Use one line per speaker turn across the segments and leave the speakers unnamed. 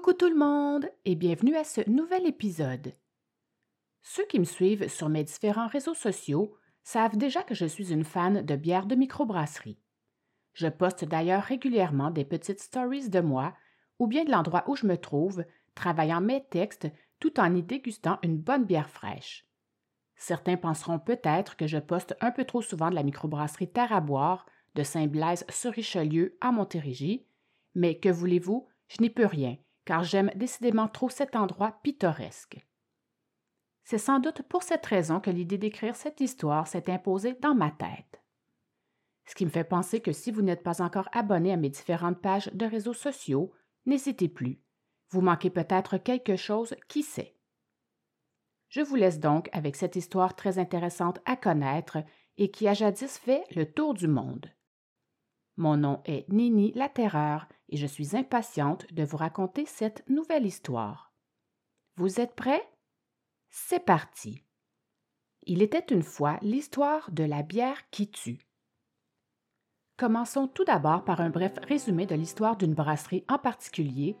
Coucou tout le monde et bienvenue à ce nouvel épisode. Ceux qui me suivent sur mes différents réseaux sociaux savent déjà que je suis une fan de bières de microbrasserie. Je poste d'ailleurs régulièrement des petites stories de moi ou bien de l'endroit où je me trouve, travaillant mes textes tout en y dégustant une bonne bière fraîche. Certains penseront peut-être que je poste un peu trop souvent de la microbrasserie Terre à boire de Saint-Blaise sur Richelieu à Montérégie, mais que voulez-vous, je n'y peux rien, car j'aime décidément trop cet endroit pittoresque. C'est sans doute pour cette raison que l'idée d'écrire cette histoire s'est imposée dans ma tête. Ce qui me fait penser que si vous n'êtes pas encore abonné à mes différentes pages de réseaux sociaux, n'hésitez plus. Vous manquez peut-être quelque chose, qui sait? Je vous laisse donc avec cette histoire très intéressante à connaître et qui a jadis fait le tour du monde. Mon nom est Nini la Terreur et je suis impatiente de vous raconter cette nouvelle histoire. Vous êtes prêts? C'est parti. Il était une fois l'histoire de la bière qui tue. Commençons tout d'abord par un bref résumé de l'histoire d'une brasserie en particulier,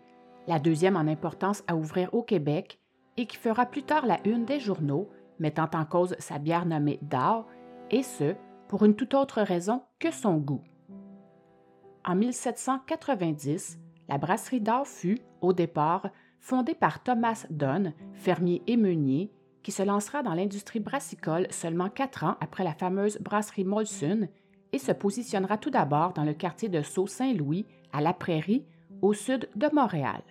la deuxième en importance à ouvrir au Québec et qui fera plus tard la une des journaux, mettant en cause sa bière nommée Dao, et ce, pour une toute autre raison que son goût. En 1790, la brasserie d'Or fut, au départ, fondée par Thomas Dunn, fermier et meunier, qui se lancera dans l'industrie brassicole seulement quatre ans après la fameuse brasserie Molson et se positionnera tout d'abord dans le quartier de Sault-Saint-Louis, à la Prairie, au sud de Montréal.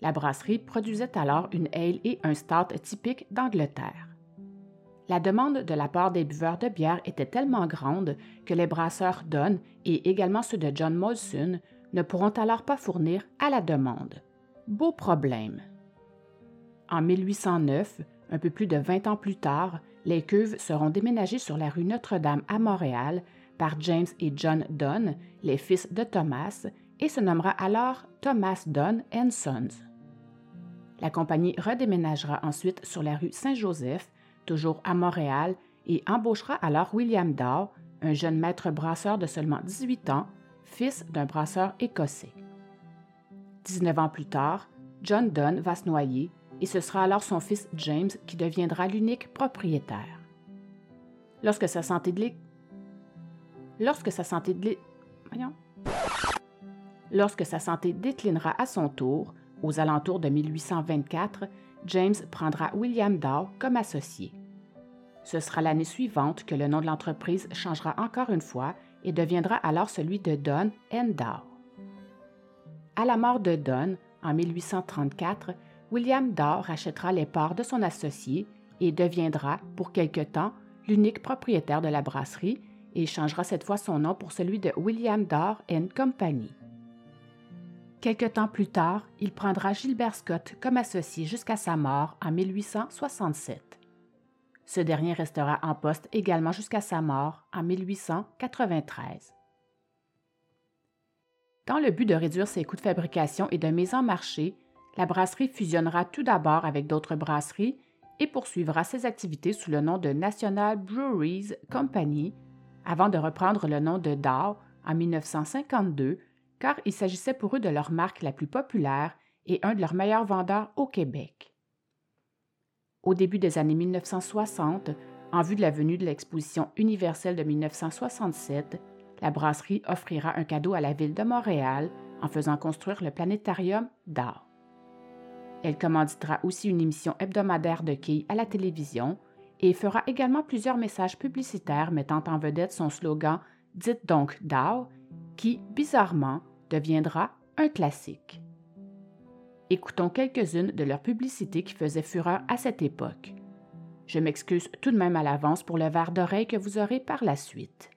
La brasserie produisait alors une ale et un stout typique d'Angleterre. La demande de la part des buveurs de bière était tellement grande que les brasseurs Dunn et également ceux de John Molson ne pourront alors pas fournir à la demande. Beau problème. En 1809, un peu plus de 20 ans plus tard, les cuves seront déménagées sur la rue Notre-Dame à Montréal par James et John Dunn, les fils de Thomas, et se nommera alors Thomas Dunn Sons. La compagnie redéménagera ensuite sur la rue Saint-Joseph toujours à Montréal, et embauchera alors William Dow, un jeune maître brasseur de seulement 18 ans, fils d'un brasseur écossais. 19 ans plus tard, John Donne va se noyer et ce sera alors son fils James qui deviendra l'unique propriétaire. Lorsque sa santé de Lorsque de Lorsque sa santé déclinera à son tour, aux alentours de 1824, James prendra William Dow comme associé. Ce sera l'année suivante que le nom de l'entreprise changera encore une fois et deviendra alors celui de Dunn Dow. À la mort de Dunn, en 1834, William Dow rachètera les parts de son associé et deviendra, pour quelque temps, l'unique propriétaire de la brasserie et changera cette fois son nom pour celui de William Dow Company. Quelque temps plus tard, il prendra Gilbert Scott comme associé jusqu'à sa mort en 1867. Ce dernier restera en poste également jusqu'à sa mort en 1893. Dans le but de réduire ses coûts de fabrication et de mise en marché, la brasserie fusionnera tout d'abord avec d'autres brasseries et poursuivra ses activités sous le nom de National Breweries Company avant de reprendre le nom de Dow en 1952 car il s'agissait pour eux de leur marque la plus populaire et un de leurs meilleurs vendeurs au Québec. Au début des années 1960, en vue de la venue de l'exposition universelle de 1967, la brasserie offrira un cadeau à la ville de Montréal en faisant construire le planétarium d'art. Elle commanditera aussi une émission hebdomadaire de quilles à la télévision et fera également plusieurs messages publicitaires mettant en vedette son slogan Dites donc Dow, qui, bizarrement, deviendra un classique. Écoutons quelques-unes de leurs publicités qui faisaient fureur à cette époque. Je m'excuse tout de même à l'avance pour le verre d'oreille que vous aurez par la suite.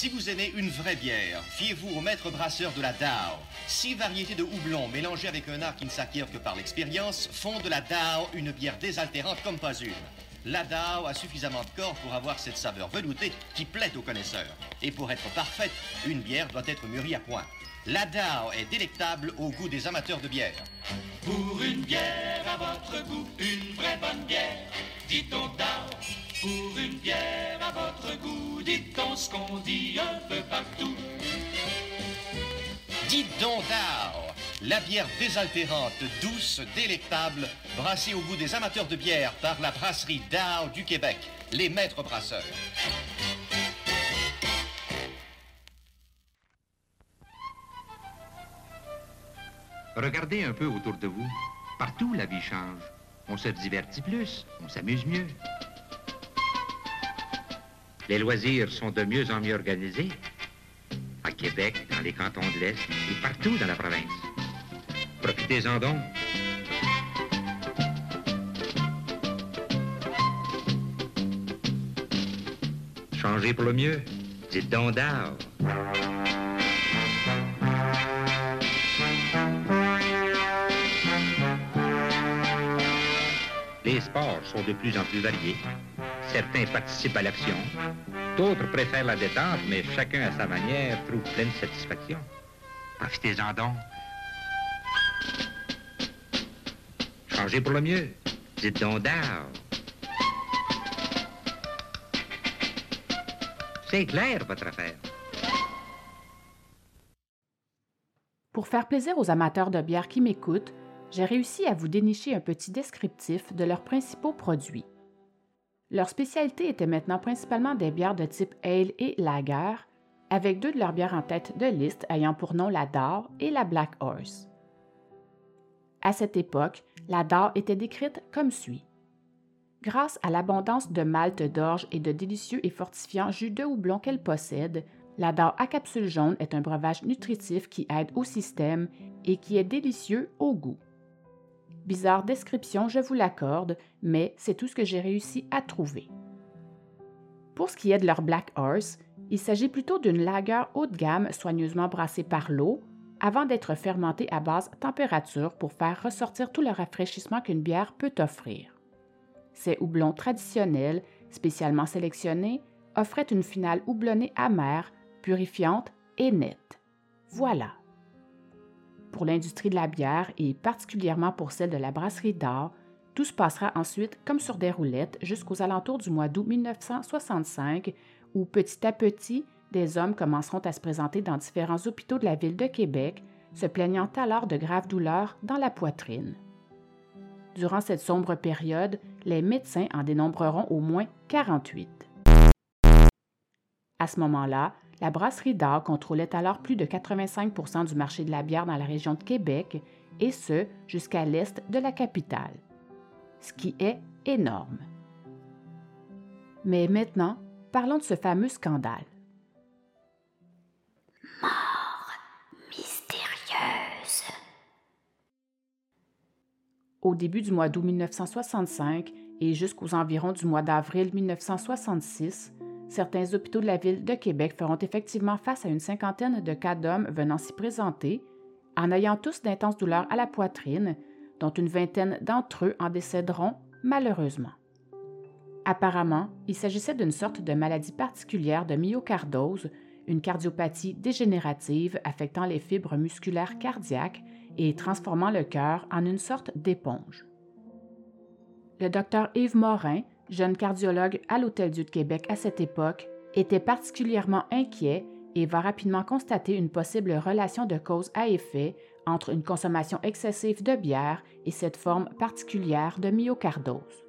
Si vous aimez une vraie bière, fiez-vous au maître brasseur de la DAO. Six variétés de houblon mélangées avec un art qui ne s'acquiert que par l'expérience font de la DAO une bière désaltérante comme pas une. La DAO a suffisamment de corps pour avoir cette saveur veloutée qui plaît aux connaisseurs. Et pour être parfaite, une bière doit être mûrie à point. La DAO est délectable au goût des amateurs de bière.
Pour une bière à votre goût, une vraie bonne bière, dit-on DAO. Pour une bière à votre goût, dit-on ce qu'on dit un peu partout.
Dites donc DAO, la bière désaltérante, douce, délectable, brassée au goût des amateurs de bière par la brasserie DAO du Québec, les maîtres brasseurs.
Regardez un peu autour de vous. Partout, la vie change. On se divertit plus, on s'amuse mieux. Les loisirs sont de mieux en mieux organisés. À Québec, dans les cantons de l'Est et partout dans la province. Profitez-en donc. Changez pour le mieux. Dites donc d'art. Les sports sont de plus en plus variés. Certains participent à l'action, d'autres préfèrent la détente, mais chacun à sa manière trouve pleine satisfaction. Profitez-en donc. Changez pour le mieux. Dites donc d'art. C'est clair, votre affaire.
Pour faire plaisir aux amateurs de bière qui m'écoutent, j'ai réussi à vous dénicher un petit descriptif de leurs principaux produits. Leur spécialité était maintenant principalement des bières de type ale et lager, avec deux de leurs bières en tête de liste ayant pour nom la Dar et la Black Horse. À cette époque, la Dar était décrite comme suit. Grâce à l'abondance de malt d'orge et de délicieux et fortifiants jus de houblon qu'elle possède, la Dar à capsule jaune est un breuvage nutritif qui aide au système et qui est délicieux au goût. Bizarre description, je vous l'accorde, mais c'est tout ce que j'ai réussi à trouver. Pour ce qui est de leur Black Horse, il s'agit plutôt d'une lager haut de gamme soigneusement brassée par l'eau avant d'être fermentée à basse température pour faire ressortir tout le rafraîchissement qu'une bière peut offrir. Ces houblons traditionnels, spécialement sélectionnés, offraient une finale houblonnée amère, purifiante et nette. Voilà. Pour l'industrie de la bière et particulièrement pour celle de la brasserie d'art, tout se passera ensuite comme sur des roulettes jusqu'aux alentours du mois d'août 1965, où petit à petit, des hommes commenceront à se présenter dans différents hôpitaux de la ville de Québec, se plaignant alors de graves douleurs dans la poitrine. Durant cette sombre période, les médecins en dénombreront au moins 48. À ce moment-là, la brasserie d'art contrôlait alors plus de 85% du marché de la bière dans la région de Québec, et ce, jusqu'à l'est de la capitale. Ce qui est énorme. Mais maintenant, parlons de ce fameux scandale.
Mort mystérieuse.
Au début du mois d'août 1965 et jusqu'aux environs du mois d'avril 1966, certains hôpitaux de la ville de Québec feront effectivement face à une cinquantaine de cas d'hommes venant s'y présenter, en ayant tous d'intenses douleurs à la poitrine, dont une vingtaine d'entre eux en décéderont malheureusement. Apparemment, il s'agissait d'une sorte de maladie particulière de myocardose, une cardiopathie dégénérative affectant les fibres musculaires cardiaques et transformant le cœur en une sorte d'éponge. Le docteur Yves Morin, jeune cardiologue à l'Hôtel-Dieu de Québec à cette époque, était particulièrement inquiet et va rapidement constater une possible relation de cause à effet entre une consommation excessive de bière et cette forme particulière de myocardose.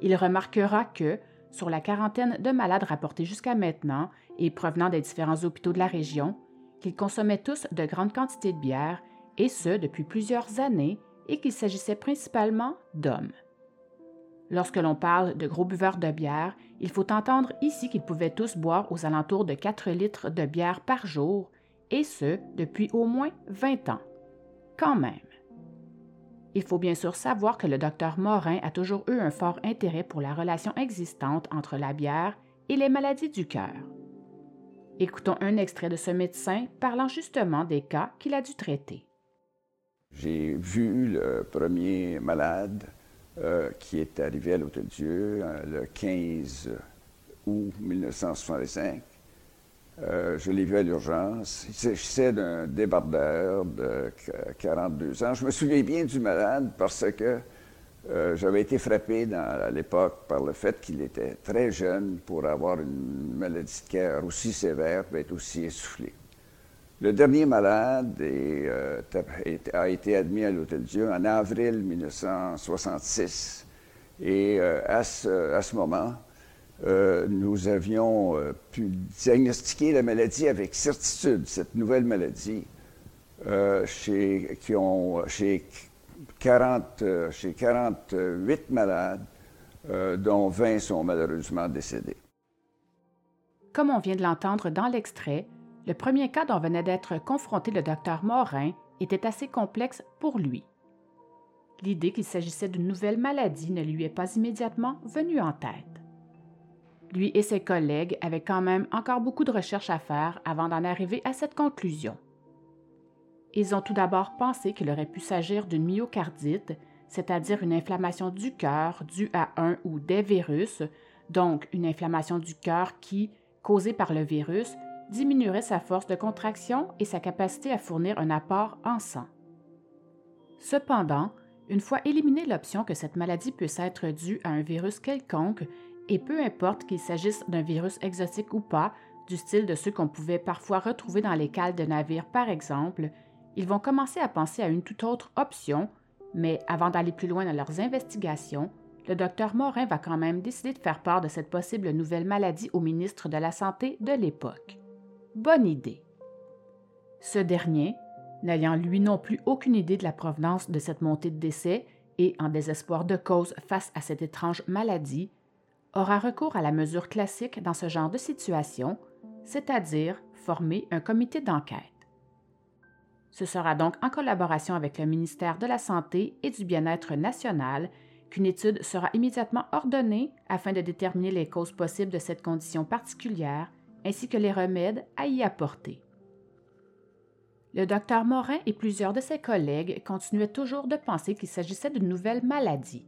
Il remarquera que, sur la quarantaine de malades rapportés jusqu'à maintenant et provenant des différents hôpitaux de la région, qu'ils consommaient tous de grandes quantités de bière, et ce depuis plusieurs années, et qu'il s'agissait principalement d'hommes. Lorsque l'on parle de gros buveurs de bière, il faut entendre ici qu'ils pouvaient tous boire aux alentours de 4 litres de bière par jour, et ce, depuis au moins 20 ans. Quand même. Il faut bien sûr savoir que le docteur Morin a toujours eu un fort intérêt pour la relation existante entre la bière et les maladies du cœur. Écoutons un extrait de ce médecin parlant justement des cas qu'il a dû traiter.
J'ai vu le premier malade euh, qui est arrivé à l'Hôtel-Dieu euh, le 15 août 1965. Euh, je l'ai vu à l'urgence. Il s'agissait d'un débardeur de 42 ans. Je me souviens bien du malade parce que j'avais été frappé à l'époque par le fait qu'il était très jeune pour avoir une maladie de cœur aussi sévère et être aussi essoufflé. Le dernier malade euh, a été admis à l'Hôtel Dieu en avril 1966. Et à ce moment, euh, nous avions euh, pu diagnostiquer la maladie avec certitude, cette nouvelle maladie, euh, chez, qui ont, chez, 40, chez 48 malades, dont 20 sont malheureusement décédés.
Comme on vient de l'entendre dans l'extrait, le premier cas dont venait d'être confronté le docteur Morin était assez complexe pour lui. L'idée qu'il s'agissait d'une nouvelle maladie ne lui est pas immédiatement venue en tête. Lui et ses collègues avaient quand même encore beaucoup de recherches à faire avant d'en arriver à cette conclusion. Ils ont tout d'abord pensé qu'il aurait pu s'agir d'une myocardite, c'est-à-dire une inflammation du cœur due à un ou des virus, donc une inflammation du cœur qui, causée par le virus, diminuerait sa force de contraction et sa capacité à fournir un apport en sang. Cependant, une fois éliminée l'option que cette maladie puisse être due à un virus quelconque, et peu importe qu'il s'agisse d'un virus exotique ou pas, du style de ceux qu'on pouvait parfois retrouver dans les cales de navires par exemple, ils vont commencer à penser à une toute autre option, mais avant d'aller plus loin dans leurs investigations, le docteur Morin va quand même décider de faire part de cette possible nouvelle maladie au ministre de la Santé de l'époque. Bonne idée. Ce dernier, n'ayant lui non plus aucune idée de la provenance de cette montée de décès et en désespoir de cause face à cette étrange maladie, aura recours à la mesure classique dans ce genre de situation, c'est-à-dire former un comité d'enquête. Ce sera donc en collaboration avec le ministère de la Santé et du Bien-être national qu'une étude sera immédiatement ordonnée afin de déterminer les causes possibles de cette condition particulière ainsi que les remèdes à y apporter. Le docteur Morin et plusieurs de ses collègues continuaient toujours de penser qu'il s'agissait d'une nouvelle maladie.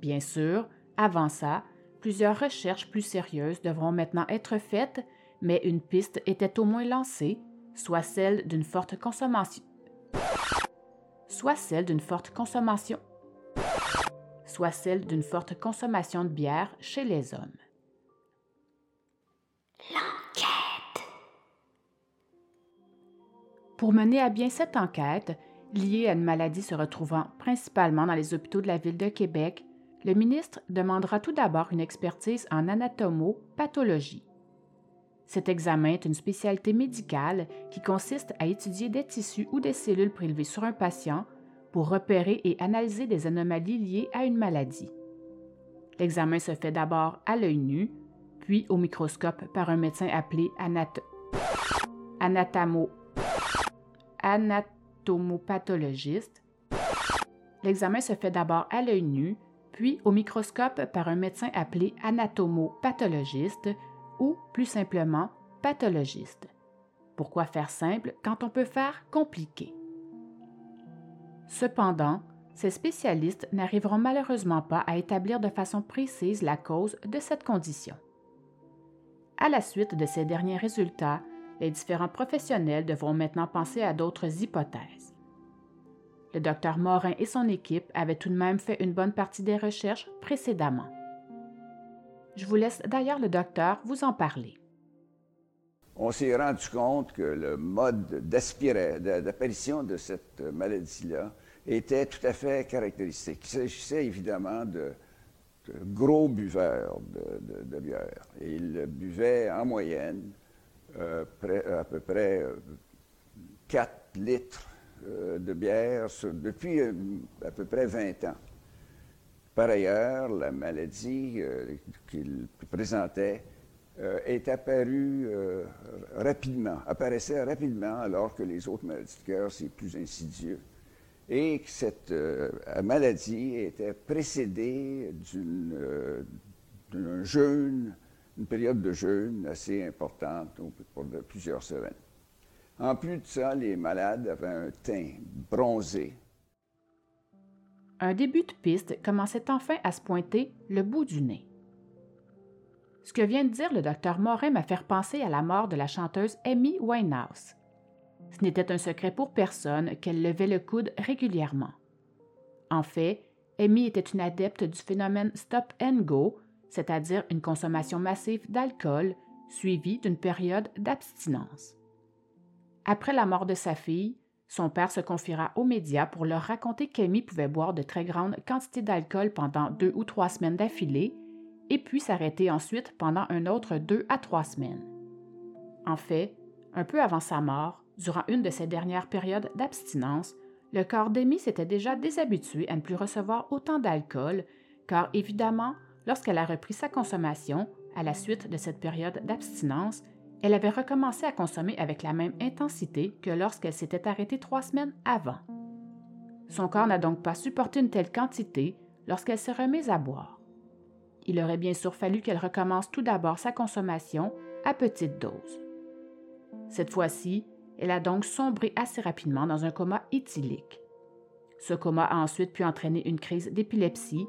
Bien sûr, avant ça, Plusieurs recherches plus sérieuses devront maintenant être faites, mais une piste était au moins lancée, soit celle d'une forte consommation. Soit celle d'une forte consommation. Soit celle d'une forte consommation de bière chez les hommes. Pour mener à bien cette enquête, liée à une maladie se retrouvant principalement dans les hôpitaux de la ville de Québec, le ministre demandera tout d'abord une expertise en anatomopathologie. Cet examen est une spécialité médicale qui consiste à étudier des tissus ou des cellules prélevées sur un patient pour repérer et analyser des anomalies liées à une maladie. L'examen se fait d'abord à l'œil nu, puis au microscope par un médecin appelé anatomo anatomopathologiste. L'examen se fait d'abord à l'œil nu, puis au microscope par un médecin appelé anatomopathologiste ou plus simplement pathologiste. Pourquoi faire simple quand on peut faire compliqué? Cependant, ces spécialistes n'arriveront malheureusement pas à établir de façon précise la cause de cette condition. À la suite de ces derniers résultats, les différents professionnels devront maintenant penser à d'autres hypothèses. Le docteur Morin et son équipe avaient tout de même fait une bonne partie des recherches précédemment. Je vous laisse d'ailleurs le docteur vous en parler.
On s'est rendu compte que le mode d'apparition de cette maladie-là était tout à fait caractéristique. Il s'agissait évidemment de, gros buveurs de, bière. Et ils buvaient en moyenne euh, à peu près 4 euh, litres euh, de bière depuis à peu près 20 ans. Par ailleurs, la maladie qu'il présentait est apparue rapidement, apparaissait rapidement alors que les autres maladies de cœur, c'est plus insidieux. Et que cette maladie était précédée d'un jeûne, une période de jeûne assez importante pour plusieurs semaines. En plus de ça, les malades avaient un teint bronzé.
Un début de piste commençait enfin à se pointer le bout du nez. Ce que vient de dire le docteur Morin m'a fait penser à la mort de la chanteuse Amy Winehouse. Ce n'était un secret pour personne qu'elle levait le coude régulièrement. En fait, Amy était une adepte du phénomène stop and go, c'est-à-dire une consommation massive d'alcool suivie d'une période d'abstinence. Après la mort de sa fille, son père se confiera aux médias pour leur raconter qu'Amy pouvait boire de très grandes quantités d'alcool pendant deux ou trois semaines d'affilée, et puis s'arrêter ensuite pendant un autre deux à trois semaines. En fait, un peu avant sa mort, durant une de ses dernières périodes d'abstinence, le corps d'Amy s'était déjà déshabitué à ne plus recevoir autant d'alcool, car évidemment, lorsqu'elle a repris sa consommation, à la suite de cette période d'abstinence, elle avait recommencé à consommer avec la même intensité que lorsqu'elle s'était arrêtée trois semaines avant. Son corps n'a donc pas supporté une telle quantité lorsqu'elle s'est remise à boire. Il aurait bien sûr fallu qu'elle recommence tout d'abord sa consommation à petite dose. Cette fois-ci, elle a donc sombré assez rapidement dans un coma éthylique. Ce coma a ensuite pu entraîner une crise d'épilepsie,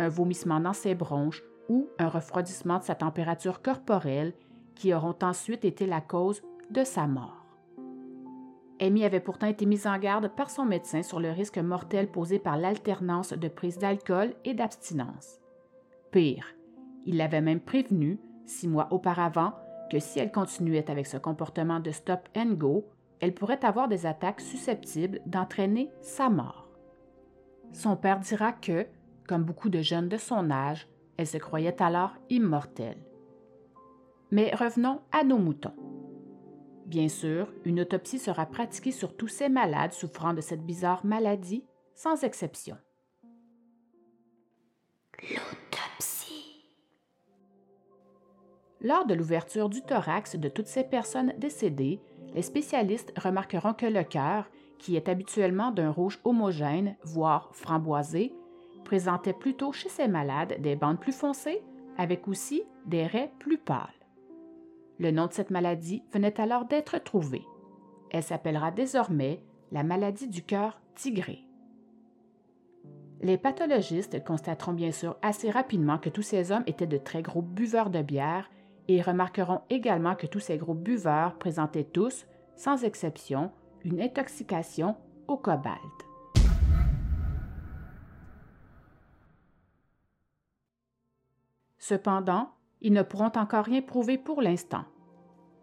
un vomissement dans ses bronches ou un refroidissement de sa température corporelle qui auront ensuite été la cause de sa mort. Amy avait pourtant été mise en garde par son médecin sur le risque mortel posé par l'alternance de prise d'alcool et d'abstinence. Pire, il l'avait même prévenu, six mois auparavant, que si elle continuait avec ce comportement de stop and go, elle pourrait avoir des attaques susceptibles d'entraîner sa mort. Son père dira que, comme beaucoup de jeunes de son âge, elle se croyait alors immortelle. Mais revenons à nos moutons. Bien sûr, une autopsie sera pratiquée sur tous ces malades souffrant de cette bizarre maladie, sans exception. L'autopsie. Lors de l'ouverture du thorax de toutes ces personnes décédées, les spécialistes remarqueront que le cœur, qui est habituellement d'un rouge homogène, voire framboisé, présentait plutôt chez ces malades des bandes plus foncées, avec aussi des raies plus pâles. Le nom de cette maladie venait alors d'être trouvé. Elle s'appellera désormais la maladie du cœur tigré. Les pathologistes constateront bien sûr assez rapidement que tous ces hommes étaient de très gros buveurs de bière et remarqueront également que tous ces gros buveurs présentaient tous, sans exception, une intoxication au cobalt. Cependant, ils ne pourront encore rien prouver pour l'instant.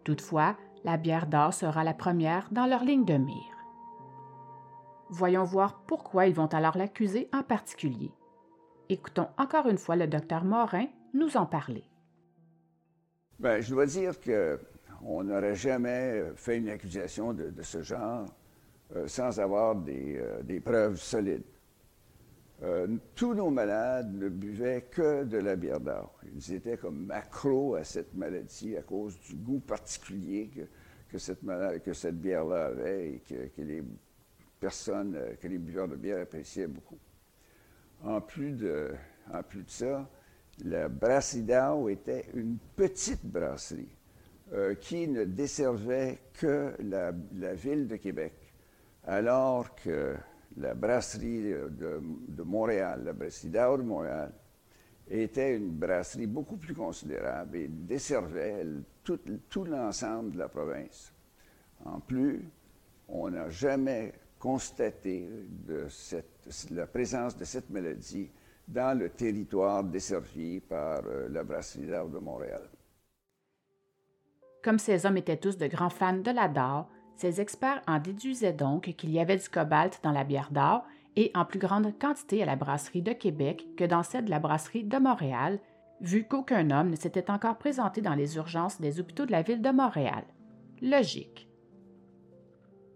Toutefois, la bière d'or sera la première dans leur ligne de mire. Voyons voir pourquoi ils vont alors l'accuser en particulier. Écoutons encore une fois le docteur Morin nous en parler.
Bien, je dois dire qu'on n'aurait jamais fait une accusation de, ce genre euh, sans avoir des, euh, des preuves solides. Euh, tous nos malades ne buvaient que de la bière d'or. Ils étaient comme accros à cette maladie à cause du goût particulier que, cette, bière-là avait et que, les personnes, que les buveurs de bière appréciaient beaucoup. En plus de, ça, la brasserie d'or était une petite brasserie euh, qui ne desservait que la, la ville de Québec, alors que la brasserie de, Montréal, la brasserie d'Or de Montréal, était une brasserie beaucoup plus considérable et desservait tout, l'ensemble de la province. En plus, on n'a jamais constaté la présence de cette maladie dans le territoire desservi par euh, la brasserie d'Or de Montréal.
Comme ces hommes étaient tous de grands fans de la DAR, ces experts en déduisaient donc qu'il y avait du cobalt dans la bière d'or et en plus grande quantité à la brasserie de Québec que dans celle de la brasserie de Montréal, vu qu'aucun homme ne s'était encore présenté dans les urgences des hôpitaux de la ville de Montréal. Logique.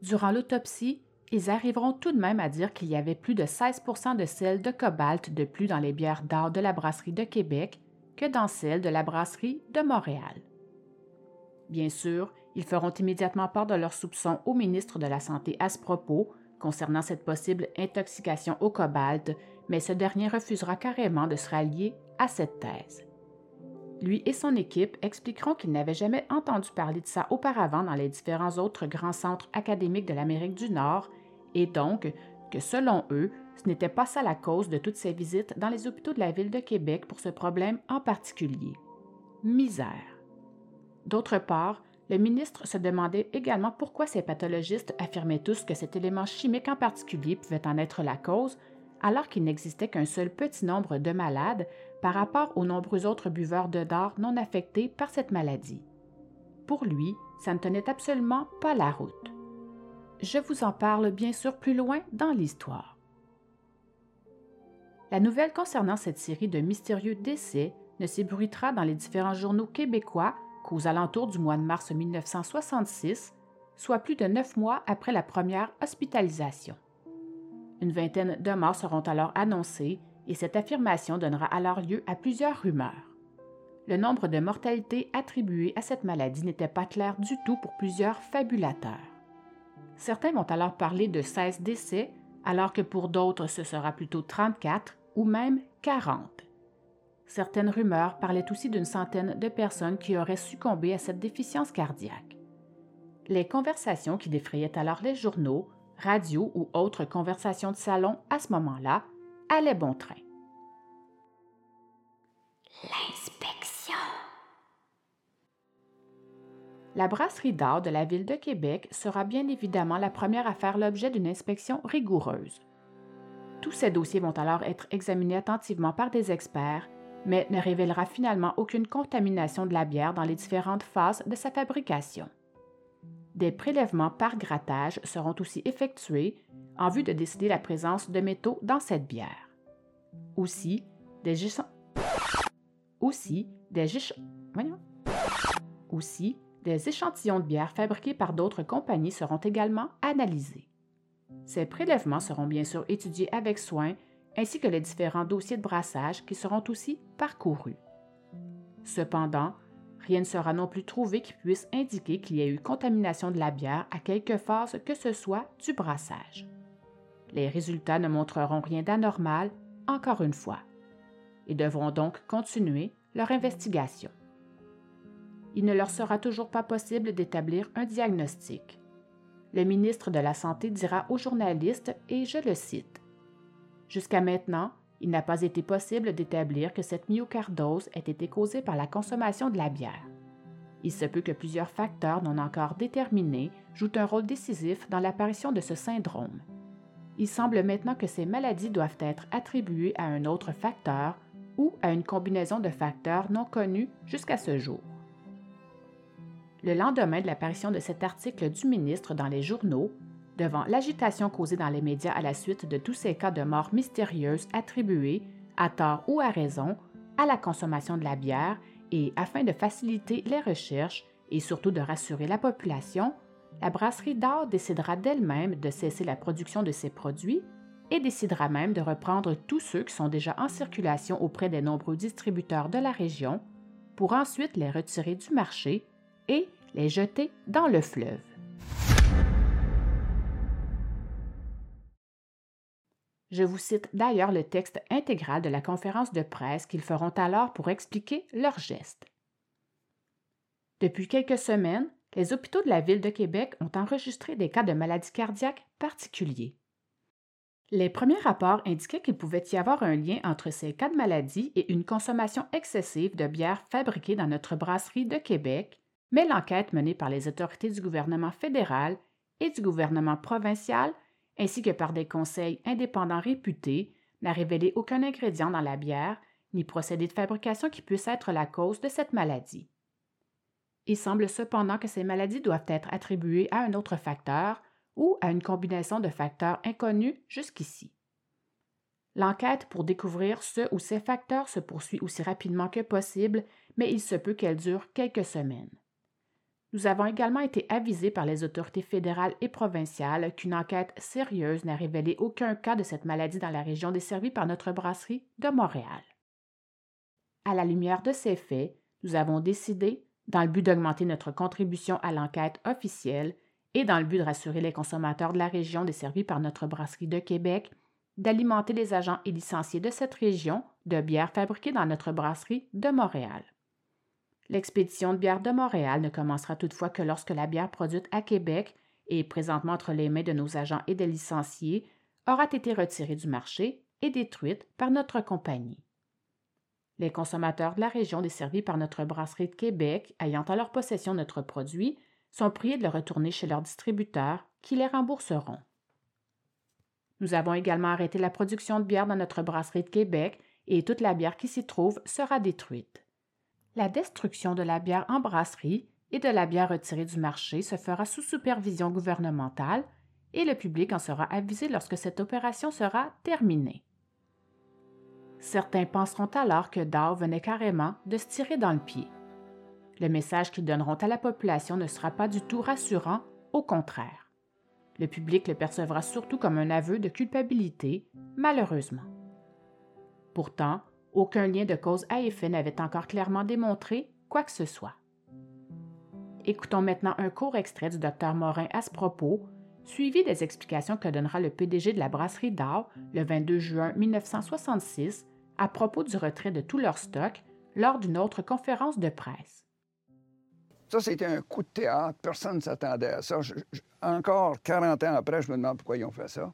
Durant l'autopsie, ils arriveront tout de même à dire qu'il y avait plus de 16% de sel de cobalt de plus dans les bières d'or de la brasserie de Québec que dans celles de la brasserie de Montréal. Bien sûr, ils feront immédiatement part de leurs soupçons au ministre de la Santé à ce propos concernant cette possible intoxication au cobalt, mais ce dernier refusera carrément de se rallier à cette thèse. Lui et son équipe expliqueront qu'ils n'avaient jamais entendu parler de ça auparavant dans les différents autres grands centres académiques de l'Amérique du Nord, et donc que selon eux, ce n'était pas ça la cause de toutes ces visites dans les hôpitaux de la ville de Québec pour ce problème en particulier. misère. D'autre part, le ministre se demandait également pourquoi ces pathologistes affirmaient tous que cet élément chimique en particulier pouvait en être la cause, alors qu'il n'existait qu'un seul petit nombre de malades par rapport aux nombreux autres buveurs de d'or non affectés par cette maladie. Pour lui, ça ne tenait absolument pas la route. Je vous en parle bien sûr plus loin dans l'histoire. La nouvelle concernant cette série de mystérieux décès ne s'ébruitera dans les différents journaux québécois qu'aux alentours du mois de mars 1966, soit plus de neuf mois après la première hospitalisation. Une vingtaine de morts seront alors annoncées et cette affirmation donnera alors lieu à plusieurs rumeurs. Le nombre de mortalités attribuées à cette maladie n'était pas clair du tout pour plusieurs fabulateurs. Certains vont alors parler de 16 décès, alors que pour d'autres ce sera plutôt 34 ou même 40. Certaines rumeurs parlaient aussi d'une centaine de personnes qui auraient succombé à cette déficience cardiaque. Les conversations qui défrayaient alors les journaux, radios ou autres conversations de salon à ce moment-là allaient bon train.
L'inspection.
La brasserie d'art de la ville de Québec sera bien évidemment la première à faire l'objet d'une inspection rigoureuse. Tous ces dossiers vont alors être examinés attentivement par des experts, mais ne révélera finalement aucune contamination de la bière dans les différentes phases de sa fabrication. Des prélèvements par grattage seront aussi effectués en vue de décider la présence de métaux dans cette bière. Aussi, des, échantillons de bière fabriqués par d'autres compagnies seront également analysés. Ces prélèvements seront bien sûr étudiés avec soin, ainsi que les différents dossiers de brassage qui seront aussi parcourus. Cependant, rien ne sera non plus trouvé qui puisse indiquer qu'il y a eu contamination de la bière à quelque phase que ce soit du brassage. Les résultats ne montreront rien d'anormal, encore une fois. Ils devront donc continuer leur investigation. Il ne leur sera toujours pas possible d'établir un diagnostic. Le ministre de la Santé dira aux journalistes, et je le cite, Jusqu'à maintenant, il n'a pas été possible d'établir que cette myocardose ait été causée par la consommation de la bière. Il se peut que plusieurs facteurs non encore déterminés jouent un rôle décisif dans l'apparition de ce syndrome. Il semble maintenant que ces maladies doivent être attribuées à un autre facteur ou à une combinaison de facteurs non connus jusqu'à ce jour. Le lendemain de l'apparition de cet article du ministre dans les journaux, devant l'agitation causée dans les médias à la suite de tous ces cas de mort mystérieuses attribués, à tort ou à raison, à la consommation de la bière et afin de faciliter les recherches et surtout de rassurer la population, la brasserie d'or décidera d'elle-même de cesser la production de ces produits et décidera même de reprendre tous ceux qui sont déjà en circulation auprès des nombreux distributeurs de la région pour ensuite les retirer du marché et les jeter dans le fleuve. Je vous cite d'ailleurs le texte intégral de la conférence de presse qu'ils feront alors pour expliquer leur geste. Depuis quelques semaines, les hôpitaux de la ville de Québec ont enregistré des cas de maladies cardiaques particuliers. Les premiers rapports indiquaient qu'il pouvait y avoir un lien entre ces cas de maladie et une consommation excessive de bière fabriquée dans notre brasserie de Québec, mais l'enquête menée par les autorités du gouvernement fédéral et du gouvernement provincial, ainsi que par des conseils indépendants réputés, n'a révélé aucun ingrédient dans la bière ni procédé de fabrication qui puisse être la cause de cette maladie. Il semble cependant que ces maladies doivent être attribuées à un autre facteur ou à une combinaison de facteurs inconnus jusqu'ici. L'enquête pour découvrir ce ou ces facteurs se poursuit aussi rapidement que possible, mais il se peut qu'elle dure quelques semaines. Nous avons également été avisés par les autorités fédérales et provinciales qu'une enquête sérieuse n'a révélé aucun cas de cette maladie dans la région desservie par notre brasserie de Montréal. À la lumière de ces faits, nous avons décidé, dans le but d'augmenter notre contribution à l'enquête officielle et dans le but de rassurer les consommateurs de la région desservie par notre brasserie de Québec, d'alimenter les agents et licenciés de cette région de bières fabriquées dans notre brasserie de Montréal. L'expédition de bière de Montréal ne commencera toutefois que lorsque la bière produite à Québec et présentement entre les mains de nos agents et des licenciés aura été retirée du marché et détruite par notre compagnie. Les consommateurs de la région desservis par notre brasserie de Québec, ayant en leur possession notre produit, sont priés de le retourner chez leurs distributeurs qui les rembourseront. Nous avons également arrêté la production de bière dans notre brasserie de Québec et toute la bière qui s'y trouve sera détruite. La destruction de la bière en brasserie et de la bière retirée du marché se fera sous supervision gouvernementale et le public en sera avisé lorsque cette opération sera terminée. Certains penseront alors que Dow venait carrément de se tirer dans le pied. Le message qu'ils donneront à la population ne sera pas du tout rassurant, au contraire. Le public le percevra surtout comme un aveu de culpabilité, malheureusement. Pourtant, aucun lien de cause à effet n'avait encore clairement démontré quoi que ce soit. Écoutons maintenant un court extrait du Dr Morin à ce propos, suivi des explications que donnera le PDG de la brasserie d'Ar le 22 juin 1966 à propos du retrait de tout leur stock lors d'une autre conférence de presse.
Ça, c'était un coup de théâtre. Personne ne s'attendait à ça. encore 40 ans après, je me demande pourquoi ils ont fait ça.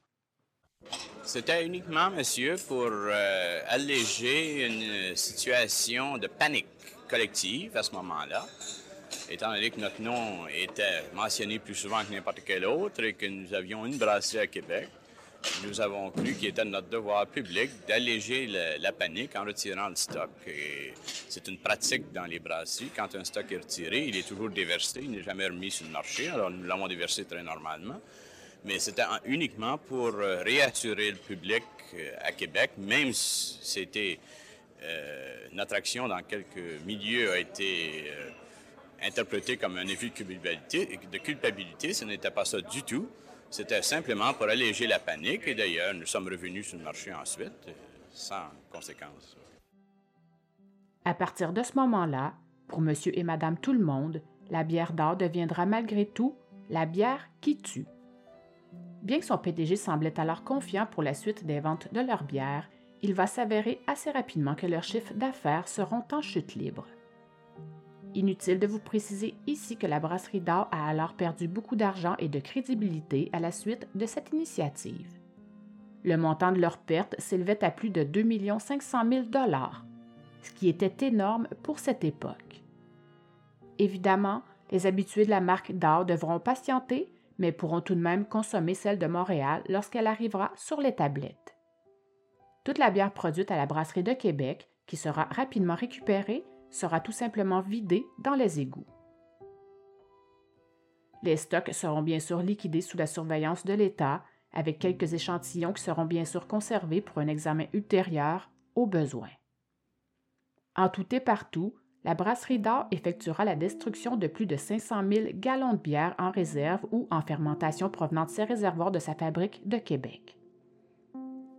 C'était uniquement, monsieur, pour euh, alléger une situation de panique collective à ce moment-là étant donné que notre nom était mentionné plus souvent que n'importe quel autre et que nous avions une brasserie à Québec, nous avons cru qu'il était notre devoir public d'alléger la, panique en retirant le stock. c'est une pratique dans les brasseries. Quand un stock est retiré, il est toujours déversé, il n'est jamais remis sur le marché. Alors nous l'avons déversé très normalement. Mais c'était uniquement pour euh, réassurer le public euh, à Québec, même si c'était euh, notre action dans quelques milieux a été interprété comme un effet de culpabilité. De culpabilité, ce n'était pas ça du tout. C'était simplement pour alléger la panique. Et d'ailleurs, nous sommes revenus sur le marché ensuite, sans conséquence.
À partir de ce moment-là, pour monsieur et madame tout le monde, la bière d'or deviendra malgré tout la bière qui tue. Bien que son PDG semblait alors confiant pour la suite des ventes de leur bière, il va s'avérer assez rapidement que leurs chiffres d'affaires seront en chute libre. Inutile de vous préciser ici que la brasserie d'or a alors perdu beaucoup d'argent et de crédibilité à la suite de cette initiative. Le montant de leur perte s'élevait à plus de 2 500 000 ce qui était énorme pour cette époque. Évidemment, les habitués de la marque d'or devront patienter, mais pourront tout de même consommer celle de Montréal lorsqu'elle arrivera sur les tablettes. Toute la bière produite à la brasserie de Québec, qui sera rapidement récupérée, sera tout simplement vidé dans les égouts. Les stocks seront bien sûr liquidés sous la surveillance de l'État, avec quelques échantillons qui seront bien sûr conservés pour un examen ultérieur au besoin. En tout et partout, la brasserie d'or effectuera la destruction de plus de 500 000 gallons de bière en réserve ou en fermentation provenant de ses réservoirs de sa fabrique de Québec.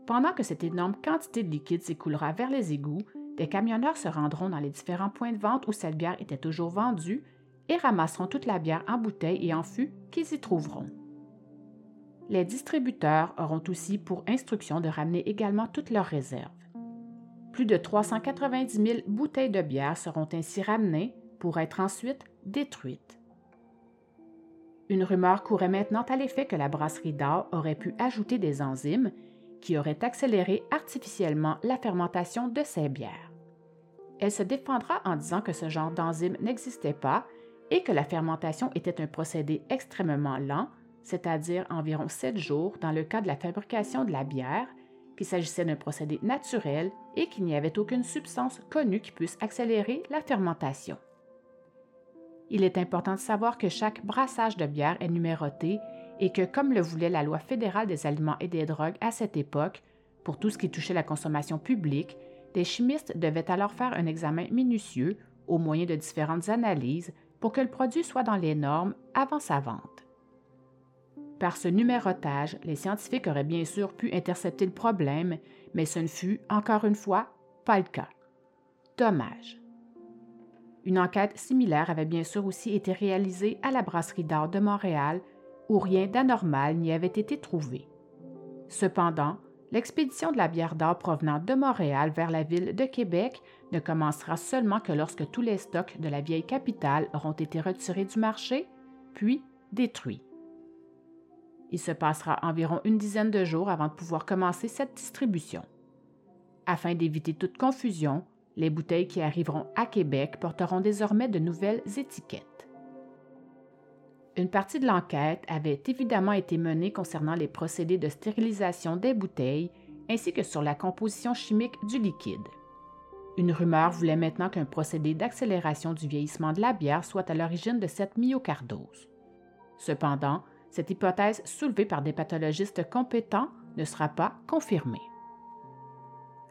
Pendant que cette énorme quantité de liquide s'écoulera vers les égouts, des camionneurs se rendront dans les différents points de vente où cette bière était toujours vendue et ramasseront toute la bière en bouteilles et en fûts qu'ils y trouveront. Les distributeurs auront aussi pour instruction de ramener également toutes leurs réserves. Plus de 390 000 bouteilles de bière seront ainsi ramenées pour être ensuite détruites. Une rumeur courait maintenant à l'effet que la brasserie d'or aurait pu ajouter des enzymes qui auraient accéléré artificiellement la fermentation de ces bières. Elle se défendra en disant que ce genre d'enzyme n'existait pas et que la fermentation était un procédé extrêmement lent, c'est-à-dire environ sept jours dans le cas de la fabrication de la bière, qu'il s'agissait d'un procédé naturel et qu'il n'y avait aucune substance connue qui puisse accélérer la fermentation. Il est important de savoir que chaque brassage de bière est numéroté et que, comme le voulait la loi fédérale des aliments et des drogues à cette époque, pour tout ce qui touchait la consommation publique, des chimistes devaient alors faire un examen minutieux au moyen de différentes analyses pour que le produit soit dans les normes avant sa vente. Par ce numérotage, les scientifiques auraient bien sûr pu intercepter le problème, mais ce ne fut, encore une fois, pas le cas. Dommage. Une enquête similaire avait bien sûr aussi été réalisée à la brasserie d'art de Montréal, où rien d'anormal n'y avait été trouvé. Cependant, L'expédition de la bière d'or provenant de Montréal vers la ville de Québec ne commencera seulement que lorsque tous les stocks de la vieille capitale auront été retirés du marché, puis détruits. Il se passera environ une dizaine de jours avant de pouvoir commencer cette distribution. Afin d'éviter toute confusion, Les bouteilles qui arriveront à Québec porteront désormais de nouvelles étiquettes. Une partie de l'enquête avait évidemment été menée concernant les procédés de stérilisation des bouteilles ainsi que sur la composition chimique du liquide. Une rumeur voulait maintenant qu'un procédé d'accélération du vieillissement de la bière soit à l'origine de cette myocardose. Cependant, cette hypothèse soulevée par des pathologistes compétents ne sera pas confirmée.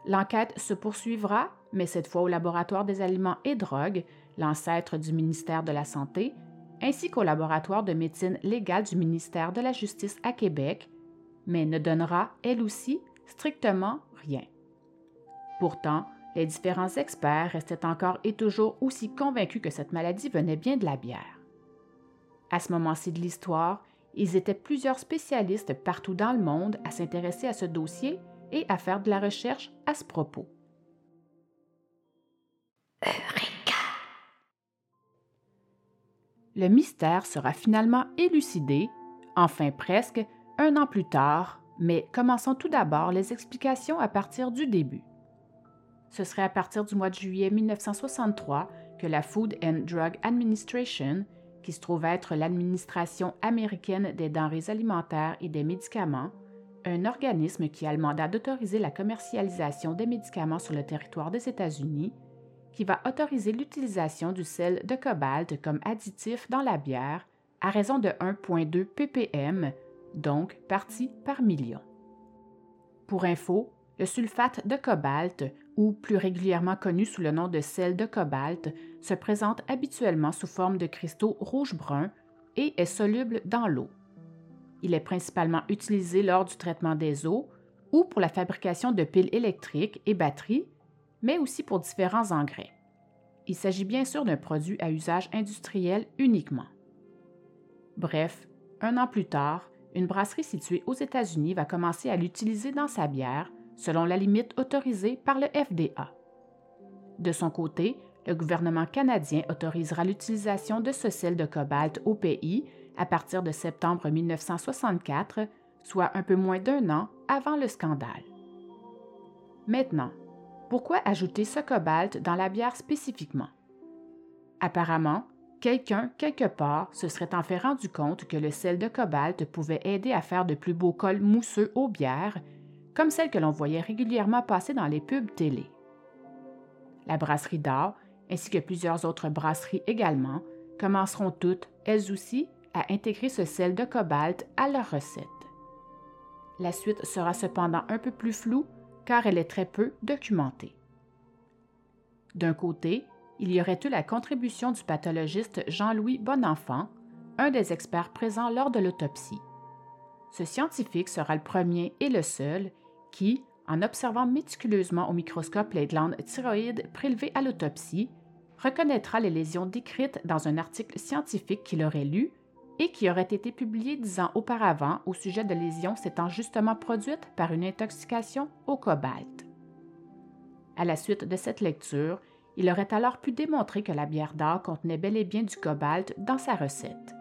L'enquête se poursuivra, mais cette fois au laboratoire des aliments et drogues, l'ancêtre du ministère de la Santé, ainsi qu'au laboratoire de médecine légale du ministère de la Justice à Québec, mais ne donnera, elle aussi, strictement rien. Pourtant, les différents experts restaient encore et toujours aussi convaincus que cette maladie venait bien de la bière. À ce moment-ci de l'histoire, ils étaient plusieurs spécialistes partout dans le monde à s'intéresser à ce dossier et à faire de la recherche à ce propos. Le mystère sera finalement élucidé, enfin presque, un an plus tard, mais commençons tout d'abord les explications à partir du début. Ce serait à partir du mois de juillet 1963 que la Food and Drug Administration, qui se trouve être l'administration américaine des denrées alimentaires et des médicaments, un organisme qui a le mandat d'autoriser la commercialisation des médicaments sur le territoire des États-Unis, qui va autoriser l'utilisation du sel de cobalt comme additif dans la bière à raison de 1,2 ppm, donc partie par million. Pour info, le sulfate de cobalt, ou plus régulièrement connu sous le nom de sel de cobalt, se présente habituellement sous forme de cristaux rouge-brun et est soluble dans l'eau. Il est principalement utilisé lors du traitement des eaux ou pour la fabrication de piles électriques et batteries, mais aussi pour différents engrais. Il s'agit bien sûr d'un produit à usage industriel uniquement. Bref, un an plus tard, une brasserie située aux États-Unis va commencer à l'utiliser dans sa bière, selon la limite autorisée par le FDA. De son côté, le gouvernement canadien autorisera l'utilisation de ce sel de cobalt au pays à partir de septembre 1964, soit un peu moins d'un an avant le scandale. Maintenant, pourquoi ajouter ce cobalt dans la bière spécifiquement? Apparemment, quelqu'un, quelque part, se serait en fait rendu compte que le sel de cobalt pouvait aider à faire de plus beaux cols mousseux aux bières, comme celles que l'on voyait régulièrement passer dans les pubs télé. La brasserie d'or, ainsi que plusieurs autres brasseries également, commenceront toutes, elles aussi, à intégrer ce sel de cobalt à leur recette. La suite sera cependant un peu plus floue car elle est très peu documentée. D'un côté, il y aurait eu la contribution du pathologiste Jean-Louis Bonenfant, un des experts présents lors de l'autopsie. Ce scientifique sera le premier et le seul qui, en observant méticuleusement au microscope les glandes thyroïdes prélevées à l'autopsie, reconnaîtra les lésions décrites dans un article scientifique qu'il aurait lu et qui aurait été publié dix ans auparavant au sujet de lésions s'étant justement produites par une intoxication au cobalt. À la suite de cette lecture, il aurait alors pu démontrer que la bière d'or contenait bel et bien du cobalt dans sa recette.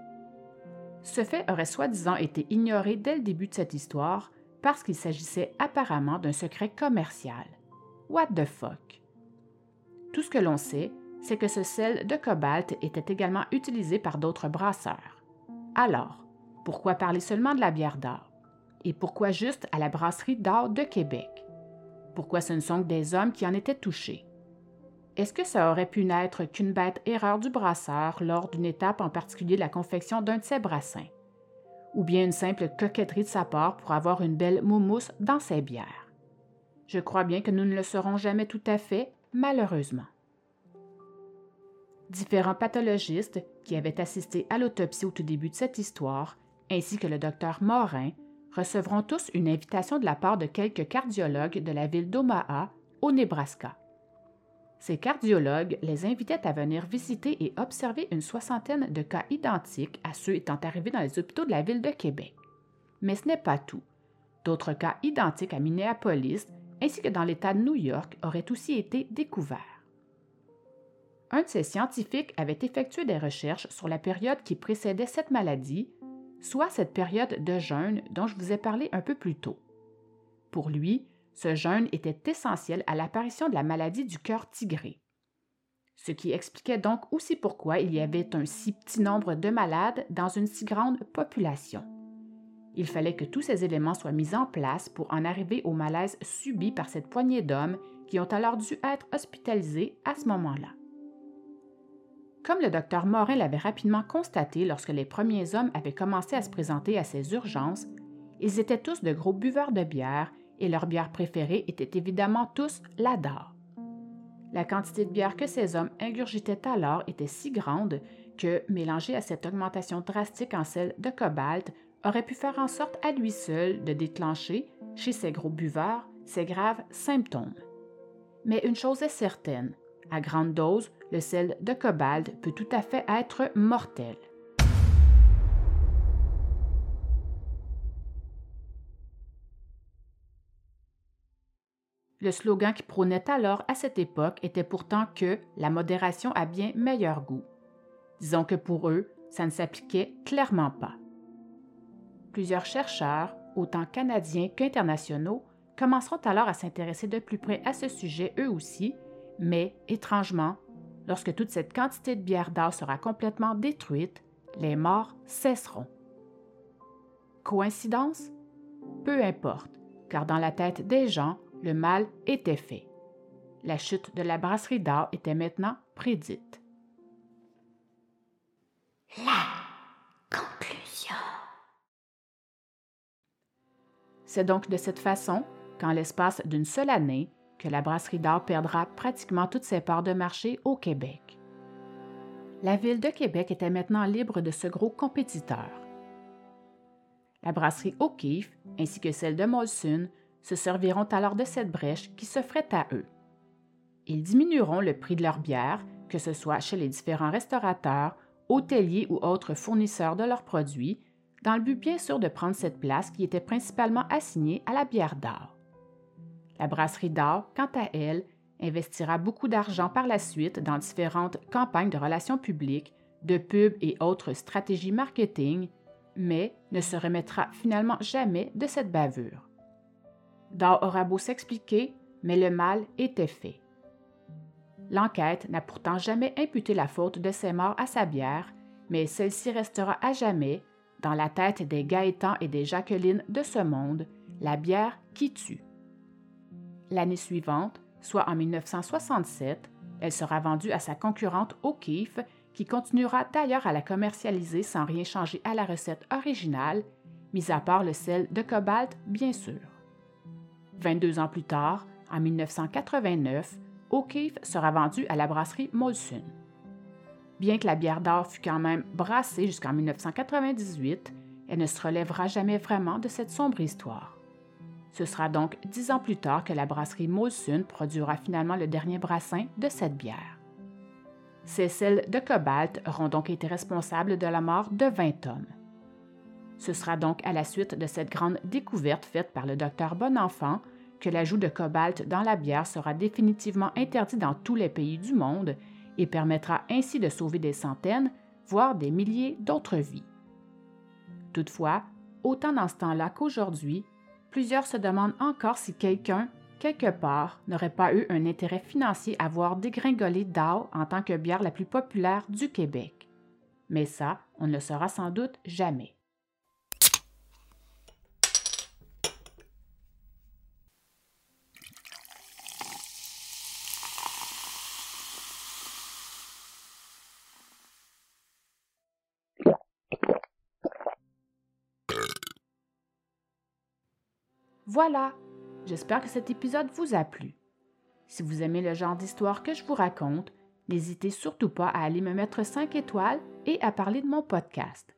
Ce fait aurait soi-disant été ignoré dès le début de cette histoire parce qu'il s'agissait apparemment d'un secret commercial. What the fuck? Tout ce que l'on sait, c'est que ce sel de cobalt était également utilisé par d'autres brasseurs. Alors, pourquoi parler seulement de la bière d'or? Et pourquoi juste à la brasserie d'or de Québec? Pourquoi ce ne sont que des hommes qui en étaient touchés? Est-ce que ça aurait pu n'être qu'une bête erreur du brasseur lors d'une étape en particulier de la confection d'un de ses brassins? Ou bien une simple coquetterie de sa part pour avoir une belle moumousse dans ses bières? Je crois bien que nous ne le saurons jamais tout à fait, malheureusement. Différents pathologistes qui avaient assisté à l'autopsie au tout début de cette histoire, ainsi que le docteur Morin, recevront tous une invitation de la part de quelques cardiologues de la ville d'Omaha, au Nebraska. Ces cardiologues les invitaient à venir visiter et observer une soixantaine de cas identiques à ceux étant arrivés dans les hôpitaux de la ville de Québec. Mais ce n'est pas tout. D'autres cas identiques à Minneapolis ainsi que dans l'État de New York auraient aussi été découverts un de ces scientifiques avait effectué des recherches sur la période qui précédait cette maladie, soit cette période de jeûne dont je vous ai parlé un peu plus tôt. Pour lui, ce jeûne était essentiel à l'apparition de la maladie du cœur tigré. Ce qui expliquait donc aussi pourquoi il y avait un si petit nombre de malades dans une si grande population. Il fallait que tous ces éléments soient mis en place pour en arriver au malaise subi par cette poignée d'hommes qui ont alors dû être hospitalisés à ce moment-là. Comme le docteur Morin l'avait rapidement constaté lorsque les premiers hommes avaient commencé à se présenter à ces urgences, ils étaient tous de gros buveurs de bière et leur bière préférée était évidemment tous la. La quantité de bière que ces hommes ingurgitaient alors était si grande que, mélangée à cette augmentation drastique en sel de cobalt, aurait pu faire en sorte à lui seul de déclencher, chez ces gros buveurs, ces graves symptômes. Mais une chose est certaine, à grande dose, le sel de cobalt peut tout à fait être mortel. Le slogan qui prônait alors à cette époque était pourtant que la modération a bien meilleur goût. Disons que pour eux, ça ne s'appliquait clairement pas. Plusieurs chercheurs, autant canadiens qu'internationaux, commenceront alors à s'intéresser de plus près à ce sujet eux aussi, mais, étrangement, lorsque toute cette quantité de bière d'or sera complètement détruite, les morts cesseront. Coïncidence? Peu importe, car dans la tête des gens, le mal était fait. La chute de la brasserie d'or était maintenant prédite.
La conclusion.
C'est donc de cette façon qu'en l'espace d'une seule année, que la brasserie d'or perdra pratiquement toutes ses parts de marché au Québec. La ville de Québec était maintenant libre de ce gros compétiteur. La brasserie O'Keeffe ainsi que celle de Molson se serviront alors de cette brèche qui s'offrait à eux. Ils diminueront le prix de leur bière, que ce soit chez les différents restaurateurs, hôteliers ou autres fournisseurs de leurs produits, dans le but bien sûr de prendre cette place qui était principalement assignée à la bière d'or. La brasserie d'or, quant à elle, investira beaucoup d'argent par la suite dans différentes campagnes de relations publiques, de pubs et autres stratégies marketing, mais ne se remettra finalement jamais de cette bavure. Dor aura beau s'expliquer, mais le mal était fait. L'enquête n'a pourtant jamais imputé la faute de ces morts à sa bière, mais celle-ci restera à jamais, dans la tête des Gaétans et des Jacqueline de ce monde, la bière qui tue. L'année suivante, soit en 1967, elle sera vendue à sa concurrente O'Keeffe, qui continuera d'ailleurs à la commercialiser sans rien changer à la recette originale, mis à part le sel de cobalt, bien sûr. 22 ans plus tard, en 1989, O'Keeffe sera vendue à la brasserie Molson. Bien que la bière d'or fût quand même brassée jusqu'en 1998, elle ne se relèvera jamais vraiment de cette sombre histoire. Ce sera donc dix ans plus tard que la brasserie Molson produira finalement le dernier brassin de cette bière. Ces sels de cobalt auront donc été responsables de la mort de 20 hommes. Ce sera donc à la suite de cette grande découverte faite par le docteur Bonenfant que l'ajout de cobalt dans la bière sera définitivement interdit dans tous les pays du monde et permettra ainsi de sauver des centaines, voire des milliers d'autres vies. Toutefois, autant dans ce temps-là qu'aujourd'hui, plusieurs se demandent encore si quelqu'un, quelque part, n'aurait pas eu un intérêt financier à voir dégringoler Dow en tant que bière la plus populaire du Québec. Mais ça, on ne le saura sans doute jamais. Voilà, j'espère que cet épisode vous a plu. Si vous aimez le genre d'histoire que je vous raconte, n'hésitez surtout pas à aller me mettre 5 étoiles et à parler de mon podcast.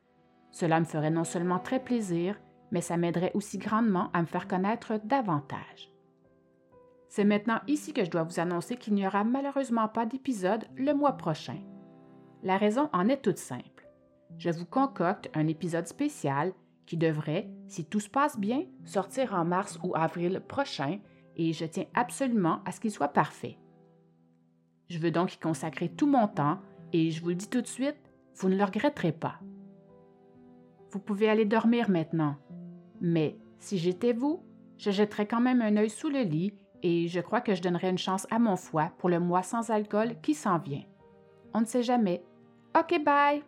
Cela me ferait non seulement très plaisir, mais ça m'aiderait aussi grandement à me faire connaître davantage. C'est maintenant ici que je dois vous annoncer qu'il n'y aura malheureusement pas d'épisode le mois prochain. La raison en est toute simple. Je vous concocte un épisode spécial qui devrait, si tout se passe bien, sortir en mars ou avril prochain et je tiens absolument à ce qu'il soit parfait. Je veux donc y consacrer tout mon temps et je vous le dis tout de suite, vous ne le regretterez pas. Vous pouvez aller dormir maintenant, mais si j'étais vous, Je jetterai quand même un œil sous le lit et je crois que je donnerai une chance à mon foie pour le mois sans alcool qui s'en vient. On ne sait jamais. OK, bye!